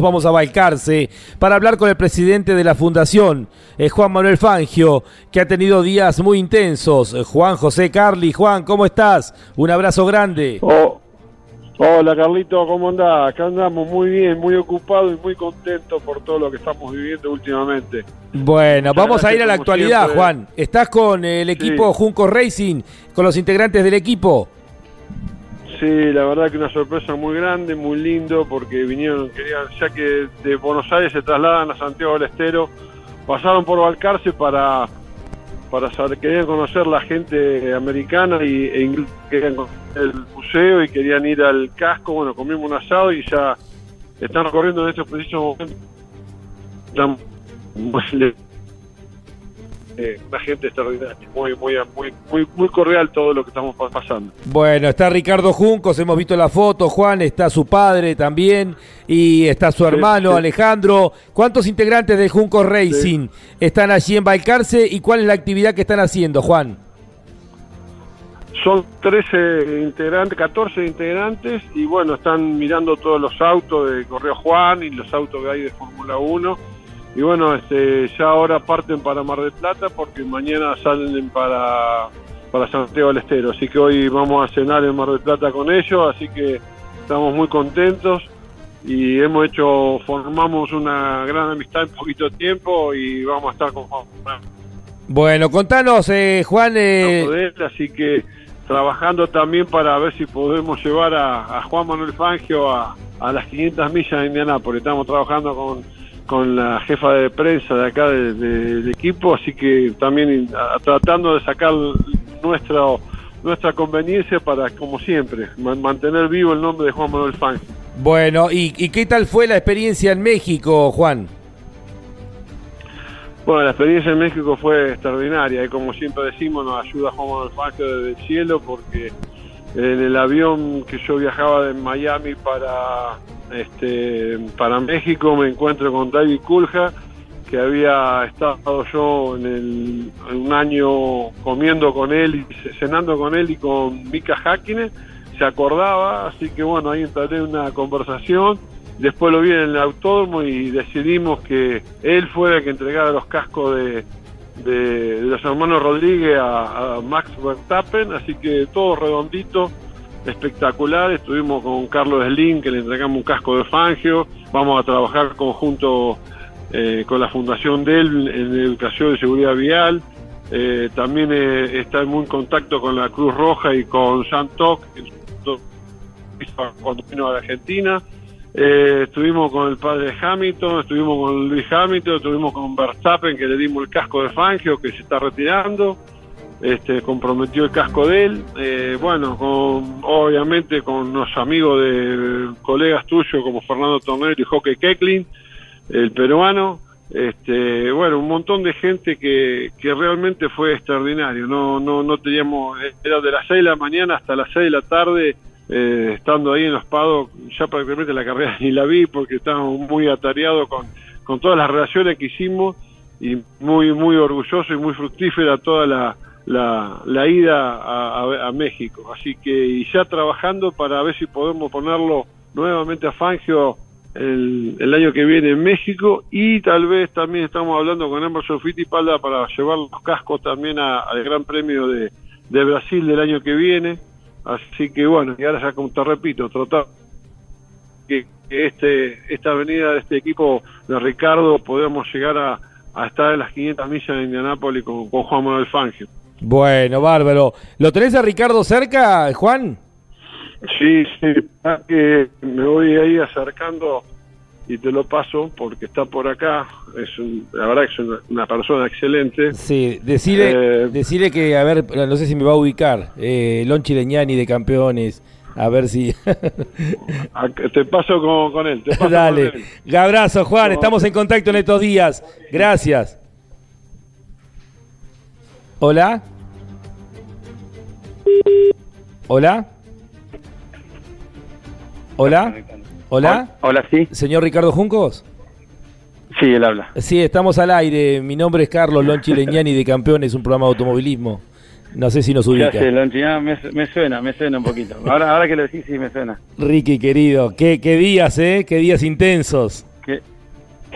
Nos vamos a Balcarce para hablar con el presidente de la fundación, eh, Juan Manuel Fangio, que ha tenido días muy intensos. Eh, Juan José Carli, Juan, ¿cómo estás? Un abrazo grande. Oh, hola Carlito, ¿cómo andás? Acá andamos muy bien, muy ocupados y muy contentos por todo lo que estamos viviendo últimamente. Bueno, vamos a ir a la actualidad, Juan. ¿Estás con el equipo Junco Racing, con los integrantes del equipo? Sí, la verdad que una sorpresa muy grande, muy lindo, porque vinieron, querían, ya que de Buenos Aires se trasladan a Santiago del Estero, pasaron por Balcarce para, para saber, querían conocer la gente americana y, e querían conocer el museo y querían ir al casco, bueno, comimos un asado y ya están recorriendo en estos precisos momentos eh, una gente extraordinaria, muy, muy, muy, muy, muy cordial todo lo que estamos pasando. Bueno, está Ricardo Juncos, hemos visto la foto, Juan, está su padre también, y está su hermano Alejandro. ¿Cuántos integrantes de Juncos Racing están allí en Balcarce y cuál es la actividad que están haciendo, Juan? Son 13 integrantes, 14 integrantes y bueno, están mirando todos los autos de Correo Juan y los autos que hay de Fórmula 1 y bueno, este, ya ahora parten para Mar del Plata porque mañana salen para, para Santiago del Estero. Así que hoy vamos a cenar en Mar del Plata con ellos, así que estamos muy contentos y hemos hecho, formamos una gran amistad en poquito tiempo y vamos a estar con Bueno, contanos, eh, Juan. Eh... así que trabajando también para ver si podemos llevar a, Juan Manuel Fangio a, a las 500 millas de Indianápolis. Estamos trabajando con con la jefa de prensa de acá del equipo, así que también tratando de sacar nuestra nuestra conveniencia para, como siempre, mantener vivo el nombre de Juan Manuel Fan. Bueno, ¿y, qué tal fue la experiencia en México, Juan? Bueno, la experiencia en México fue extraordinaria y como siempre decimos, nos ayuda Juan Manuel Fangio desde el cielo porque en el avión que yo viajaba de Miami para este, para México me encuentro con David Kulja, que había estado yo en, un año comiendo con él y cenando con él y con Mika Hakkinen, se acordaba, así que bueno, ahí entré una conversación, después lo vi en el autódromo y decidimos que él fuera el que entregara los cascos de, de, los hermanos Rodríguez a, Max Verstappen, así que todo redondito espectacular. Estuvimos con Carlos Slim, que le entregamos un casco de Fangio. Vamos a trabajar conjunto eh, con la fundación de en educación y seguridad vial. Eh, también eh, está en muy contacto con la Cruz Roja y con Santoc, cuando vino a la Argentina. Estuvimos con el padre Hamilton, estuvimos con Luis Hamilton, estuvimos con Verstappen, que le dimos el casco de Fangio, que se está retirando este, comprometió el casco de él. Eh, bueno, con, obviamente con unos amigos de colegas tuyos como Fernando Tornero y Joque Keklin, el peruano. Este, bueno, un montón de gente que, que realmente fue extraordinario. No, no, no teníamos, era de las 6 de la mañana hasta las 6 de la tarde, eh, estando ahí en los pados, ya prácticamente la carrera ni la vi porque estábamos muy atareados con, con todas las relaciones que hicimos y muy, muy orgulloso y muy fructífera toda la, la, la ida a, México. Así que y ya trabajando para ver si podemos ponerlo nuevamente a Fangio el, el, año que viene en México y tal vez también estamos hablando con Emerson Fittipalda para llevar los cascos también al Gran Premio de, de, Brasil del año que viene. Así que bueno, y ahora ya como te repito, tratar que que este, esta avenida de este equipo de Ricardo podemos llegar a, a estar en las 500 millas de Indianápolis con, con Juan Manuel Fangio. Bueno, bárbaro. ¿Lo tenés a Ricardo cerca, Juan? Sí, sí, que me voy ahí acercando y te lo paso porque está por acá. Es un- la verdad que es una, una persona excelente. Sí, decirle, Eh, decirle que, a ver, no sé si me va a ubicar, eh, Lonchi Leñani de campeones, a ver si... Ac- Te paso con, con él. Te paso Dale, con él. un abrazo Juan, estamos en contacto en estos días, gracias. Hola. Hola. Hola. Hola. Hola, sí. Señor Ricardo Juncos. Sí, él habla. Sí, estamos al aire. Mi nombre es Carlos Lonchi Leñani de Campeones, un programa de automovilismo. No sé si nos ¿Qué ubica. hace, Lonchi? Ah, me, me suena, me suena un poquito. Ahora, ahora que lo decís, sí, me suena. Ricky, querido, qué, qué días, ¿eh? Qué días intensos. Qué,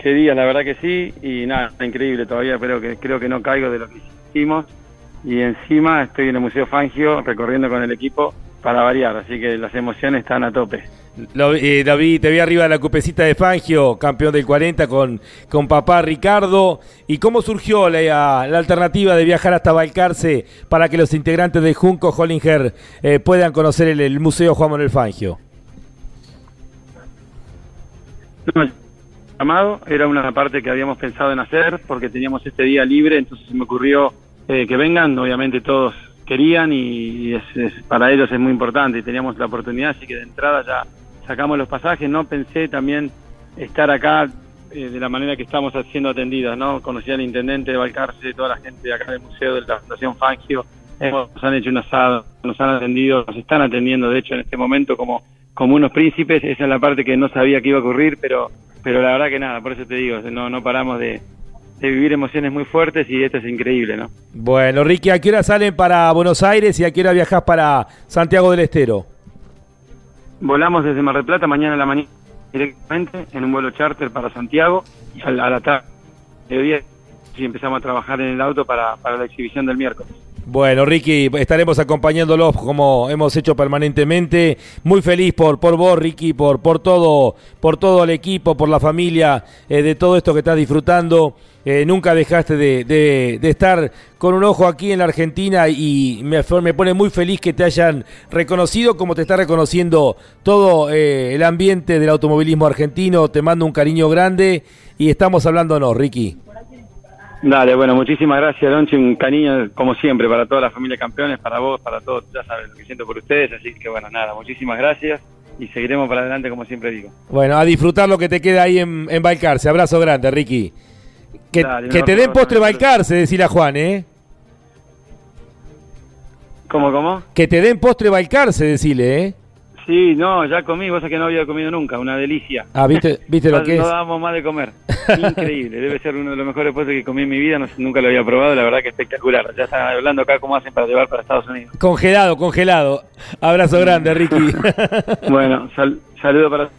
qué días, la verdad que sí. Y nada, increíble todavía, pero que creo que no caigo de lo que hicimos. Y encima estoy en el Museo Fangio recorriendo con el equipo para variar, así que las emociones están a tope. Eh, David, te vi arriba de la cupecita de Fangio, campeón del 40 con, con papá Ricardo. ¿Y cómo surgió la, la alternativa de viajar hasta Balcarce para que los integrantes de Junco Hollinger eh, puedan conocer el, Museo Juan Manuel Fangio? No, llamado era una parte que habíamos pensado en hacer porque teníamos este día libre, entonces me ocurrió eh, que vengan, obviamente todos querían y, es- para ellos es muy importante y teníamos la oportunidad, así que de entrada ya sacamos los pasajes, no pensé también estar acá eh, de la manera que estamos siendo atendidos, ¿no? Conocí al intendente de Balcarce, toda la gente de acá del museo de la Fundación Fangio, nos han hecho un asado, nos han atendido, nos están atendiendo de hecho en este momento como, como unos príncipes, esa es la parte que no sabía que iba a ocurrir, pero, pero la verdad que nada, por eso te digo, no, no paramos de, de vivir emociones muy fuertes y esto es increíble, ¿no? Bueno, Ricky, ¿a qué hora salen para Buenos Aires y a qué hora viajas para Santiago del Estero? Volamos desde Mar del Plata mañana a la mañana directamente en un vuelo charter para Santiago y a la, tarde mediodía, y empezamos a trabajar en el auto para, para la exhibición del miércoles. Bueno, Ricky, estaremos acompañándolos como hemos hecho permanentemente. Muy feliz por, por vos, Ricky, por, por todo, por todo el equipo, por la familia, eh, de todo esto que estás disfrutando. Eh, nunca dejaste de, de- de estar con un ojo aquí en la Argentina y me, me pone muy feliz que te hayan reconocido como te está reconociendo todo eh, el ambiente del automovilismo argentino. Te mando un cariño grande y estamos hablándonos, Ricky. Dale, bueno, muchísimas gracias, Lonchi. Un cariño, como siempre, para toda la familia campeones, para vos, para todos. Ya sabes lo que siento por ustedes. Así que, bueno, nada, muchísimas gracias y seguiremos para adelante, como siempre digo. Bueno, a disfrutar lo que te queda ahí en, en Balcarce. Abrazo grande, Ricky. Que, Dale, que te den postre abrazo. Balcarce, decirle a Juan, ¿eh? ¿Cómo, cómo? Que te den postre Balcarce, decirle, ¿eh? Sí, no, ya comí, sabés que no había comido nunca, una delicia. Ah, ¿viste, viste lo No- que no es? dábamos más de comer. Increíble, debe ser uno de los mejores postres que comí en mi vida, no nunca lo había probado, la verdad que espectacular. Ya están hablando acá cómo hacen para llevar para Estados Unidos. Congelado, congelado. Abrazo grande, Ricky. Bueno, sal- saludo para.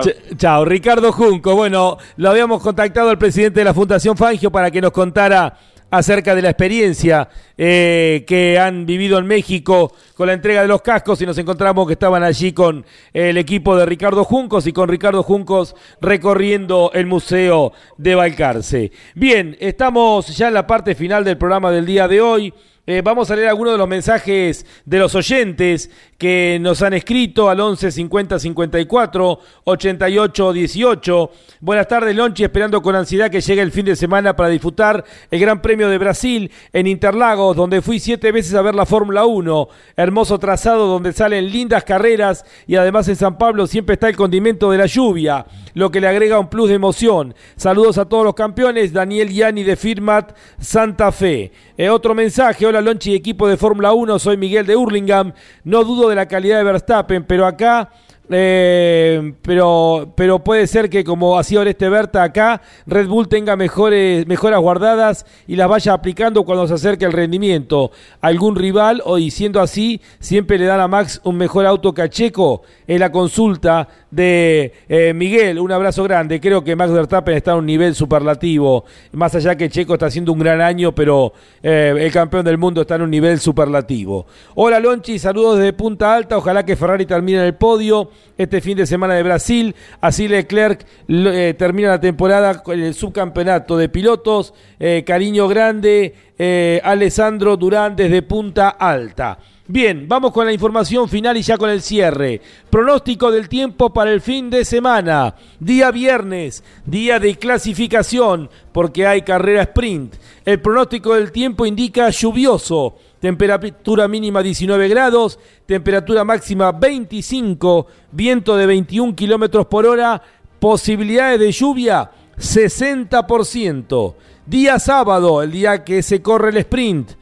Ch- Chao, Ricardo Junco. Bueno, lo habíamos contactado al presidente de la Fundación Fangio para que nos contara acerca de la experiencia eh, que han vivido en México con la entrega de los cascos y nos encontramos que estaban allí con el equipo de Ricardo Juncos y con Ricardo Juncos recorriendo el Museo de Balcarce. Bien, estamos ya en la parte final del programa del día de hoy. Eh, vamos a leer algunos de los mensajes de los oyentes que nos han escrito al 11 50 54 88 18. Buenas tardes, Lonchi, esperando con ansiedad que llegue el fin de semana para disfrutar el Gran Premio de Brasil en Interlagos, donde fui siete veces a ver la Fórmula 1. Hermoso trazado donde salen lindas carreras y además en San Pablo siempre está el condimento de la lluvia, lo que le agrega un plus de emoción. Saludos a todos los campeones, Daniel Yani de Firmat Santa Fe. Eh, otro mensaje, hola Lonchi, equipo de Fórmula 1, soy Miguel de Hurlingham. No dudo de la calidad de Verstappen, pero acá eh, pero, pero puede ser que como hacía Oreste Berta acá, Red Bull tenga mejores, mejoras guardadas y las vaya aplicando cuando se acerque el rendimiento. Algún rival, o y siendo así, siempre le dan a Max un mejor auto que a Checo. Es la consulta de eh, Miguel. Un abrazo grande. Creo que Max Verstappen está a un nivel superlativo. Más allá que Checo está haciendo un gran año, pero eh, el campeón del mundo está en un nivel superlativo. Hola Lonchi, saludos desde Punta Alta. Ojalá que Ferrari termine en el podio este fin de semana de Brasil. Así Leclerc eh, termina la temporada con el subcampeonato de pilotos. Eh, cariño grande, eh, Alessandro Durán desde Punta Alta. Bien, vamos con la información final y ya con el cierre. Pronóstico del tiempo para el fin de semana. Día viernes, día de clasificación, porque hay carrera sprint. El pronóstico del tiempo indica lluvioso. Temperatura mínima 19 grados, temperatura máxima 25, viento de 21 kilómetros por hora, posibilidades de lluvia 60%. Día sábado, el día que se corre el sprint.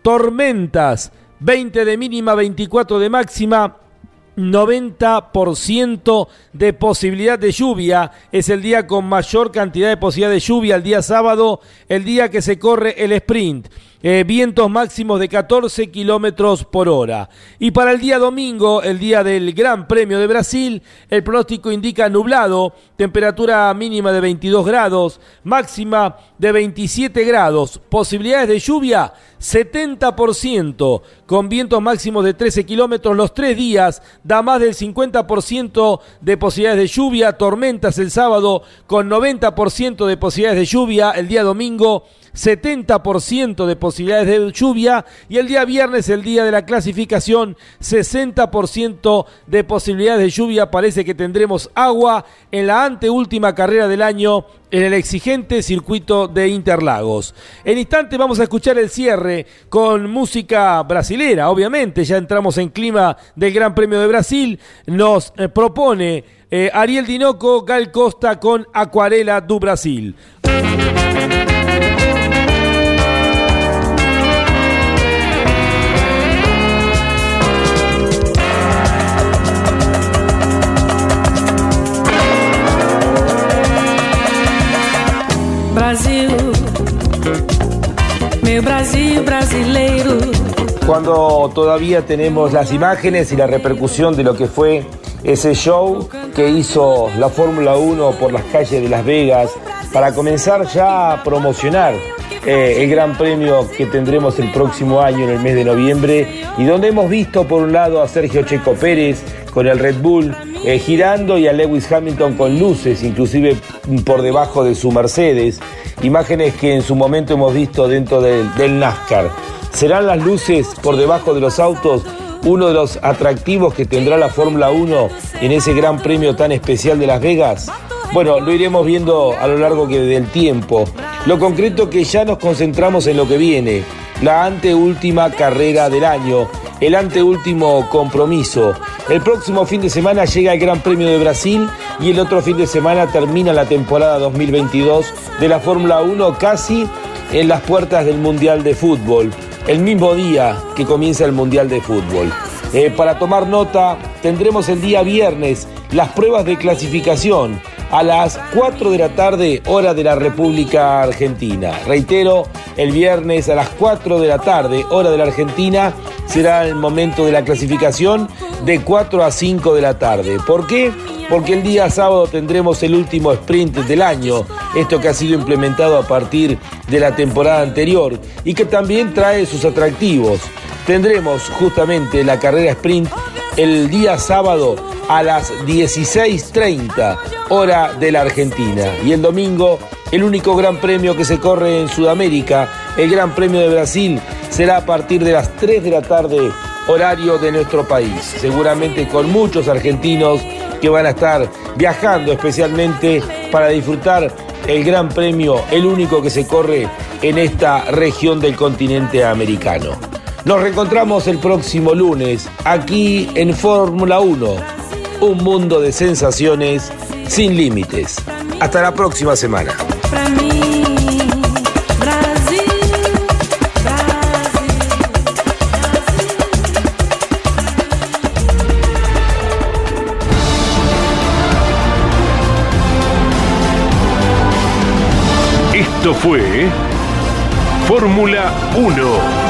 Tormentas, 20 de mínima, 24 de máxima, 90% de posibilidad de lluvia. Es el día con mayor cantidad de posibilidad de lluvia, el día sábado, el día que se corre el sprint. Eh, vientos máximos de 14 kilómetros por hora. Y para el día domingo, el día del Gran Premio de Brasil, el pronóstico indica nublado, temperatura mínima de 22 grados, máxima de 27 grados, posibilidades de lluvia 70%, con vientos máximos de 13 kilómetros los tres días, da más del 50% de posibilidades de lluvia, tormentas el sábado con 90% de posibilidades de lluvia, el día domingo 70% de posibilidades de lluvia y el día viernes, el día de la clasificación, 60% de posibilidades de lluvia. Parece que tendremos agua en la anteúltima carrera del año en el exigente circuito de Interlagos. En instante vamos a escuchar el cierre con música brasilera, obviamente, ya entramos en clima del Gran Premio de Brasil, nos eh, propone eh, Ariel Dinoco, Gal Costa con Acuarela do Brasil. Brasil, meu Brasil brasileiro. Cuando todavía tenemos las imágenes y la repercusión de lo que fue ese show que hizo la Fórmula 1 por las calles de Las Vegas para comenzar ya a promocionar eh, el Gran Premio que tendremos el próximo año en el mes de noviembre y donde hemos visto por un lado a Sergio Checo Pérez con el Red Bull eh, girando y a Lewis Hamilton con luces, inclusive por debajo de su Mercedes, imágenes que en su momento hemos visto dentro del, del NASCAR. ¿Serán las luces por debajo de los autos uno de los atractivos que tendrá la Fórmula 1 en ese Gran Premio tan especial de Las Vegas? Bueno, lo iremos viendo a lo largo del tiempo. Lo concreto que ya nos concentramos en lo que viene, la anteúltima carrera del año, el anteúltimo compromiso. El próximo fin de semana llega el Gran Premio de Brasil y el otro fin de semana termina la temporada 2022 de la Fórmula 1 casi en las puertas del Mundial de Fútbol, el mismo día que comienza el Mundial de Fútbol. Eh, para tomar nota, tendremos el día viernes las pruebas de clasificación a las 4 de la tarde, hora de la República Argentina. Reitero, el viernes a las 4 de la tarde, hora de la Argentina, será el momento de la clasificación de 4 a 5 de la tarde. ¿Por qué? Porque el día sábado tendremos el último sprint del año, esto que ha sido implementado a partir de la temporada anterior y que también trae sus atractivos. Tendremos justamente la carrera sprint el día sábado a las 16.30 hora de la Argentina. Y el domingo, el único gran premio que se corre en Sudamérica, el Gran Premio de Brasil, será a partir de las 3 de la tarde horario de nuestro país. Seguramente con muchos argentinos que van a estar viajando especialmente para disfrutar el Gran Premio, el único que se corre en esta región del continente americano. Nos reencontramos el próximo lunes aquí en Fórmula 1, un mundo de sensaciones sin límites. Hasta la próxima semana. Esto fue Fórmula 1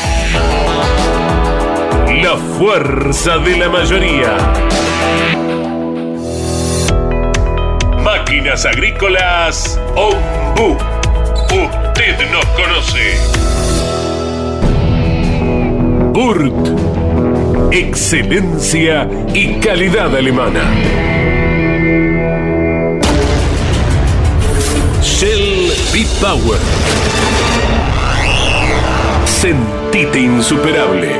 La fuerza de la mayoría. Máquinas Agrícolas Ombu. Usted nos conoce. Burt. Excelencia y calidad alemana. Shell B-Power. Sentite insuperable.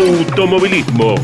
automovilismo.